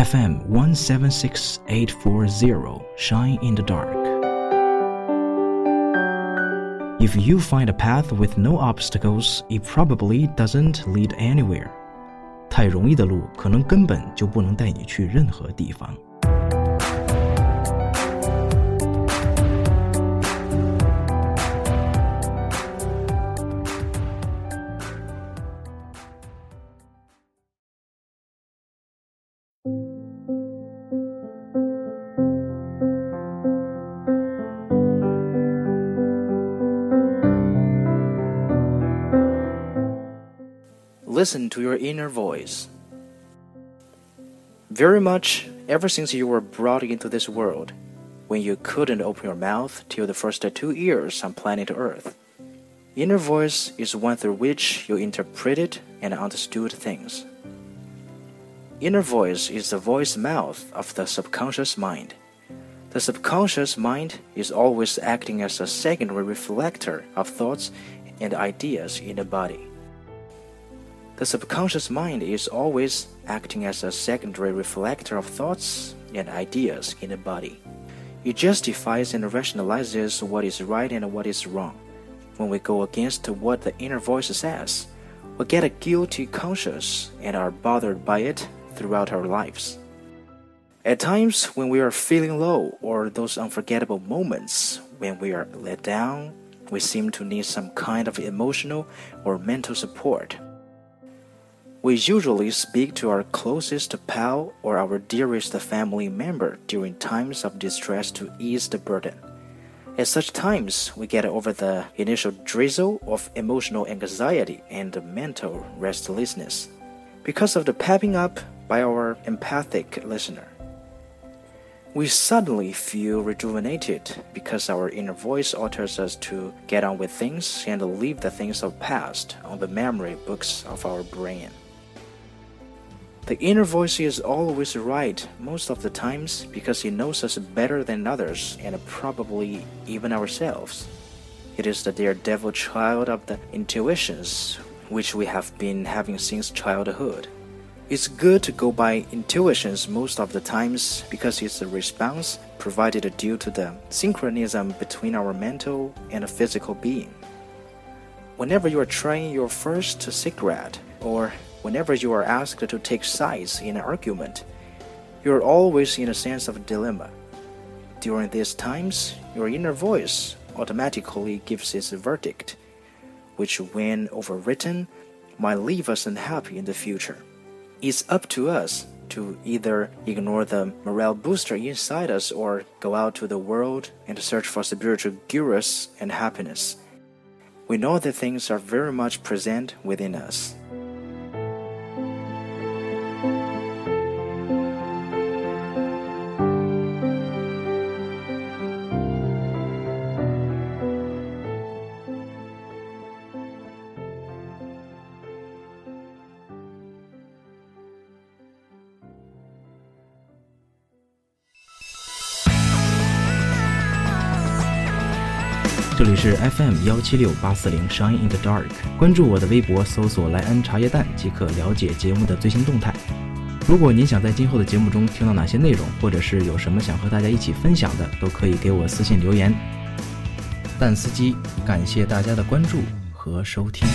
FM 176840 Shine in the Dark. If you find a path with no obstacles, it probably doesn't lead anywhere. 太容易的路，可能根本就不能带你去任何地方。 Listen to your inner voice. Very much ever since you were brought into this world, when you couldn't open your mouth till the first two years on planet Earth. Inner voice is one through which you interpreted and understood things. Inner voice is the voice mouth of the subconscious mind. The subconscious mind is always acting as a secondary reflector of thoughts and ideas in the body. The subconscious mind is always acting as a secondary reflector of thoughts and ideas in the body. It justifies and rationalizes what is right and what is wrong. When we go against what the inner voice says, we get a guilty conscience and are bothered by it throughout our lives. At times, when we are feeling low or those unforgettable moments when we are let down, we seem to need some kind of emotional or mental support. We usually speak to our closest pal or our dearest family member during times of distress to ease the burden. At such times, we get over the initial drizzle of emotional anxiety and mental restlessness because of the pepping up by our empathic listener. We suddenly feel rejuvenated because our inner voice alters us to get on with things and leave the things of past on the memory books of our brain. The inner voice is always right most of the times because it knows us better than others and probably even ourselves. It is the daredevil child of the intuitions which we have been having since childhood. It's good to go by intuitions most of the times because it's a response provided due to the synchronism between our mental and physical being. Whenever you are trying your first cigarette or Whenever you are asked to take sides in an argument, you are always in a sense of dilemma. During these times, your inner voice automatically gives its verdict, which, when overwritten, might leave us unhappy in the future. It's up to us to either ignore the morale booster inside us or go out to the world and search for spiritual gurus and happiness. We know that things are very much present within us. 这里是 FM 幺七六八四零 Shine in the Dark，关注我的微博，搜索“莱恩茶叶蛋”即可了解节目的最新动态。如果您想在今后的节目中听到哪些内容，或者是有什么想和大家一起分享的，都可以给我私信留言。蛋司机，感谢大家的关注和收听。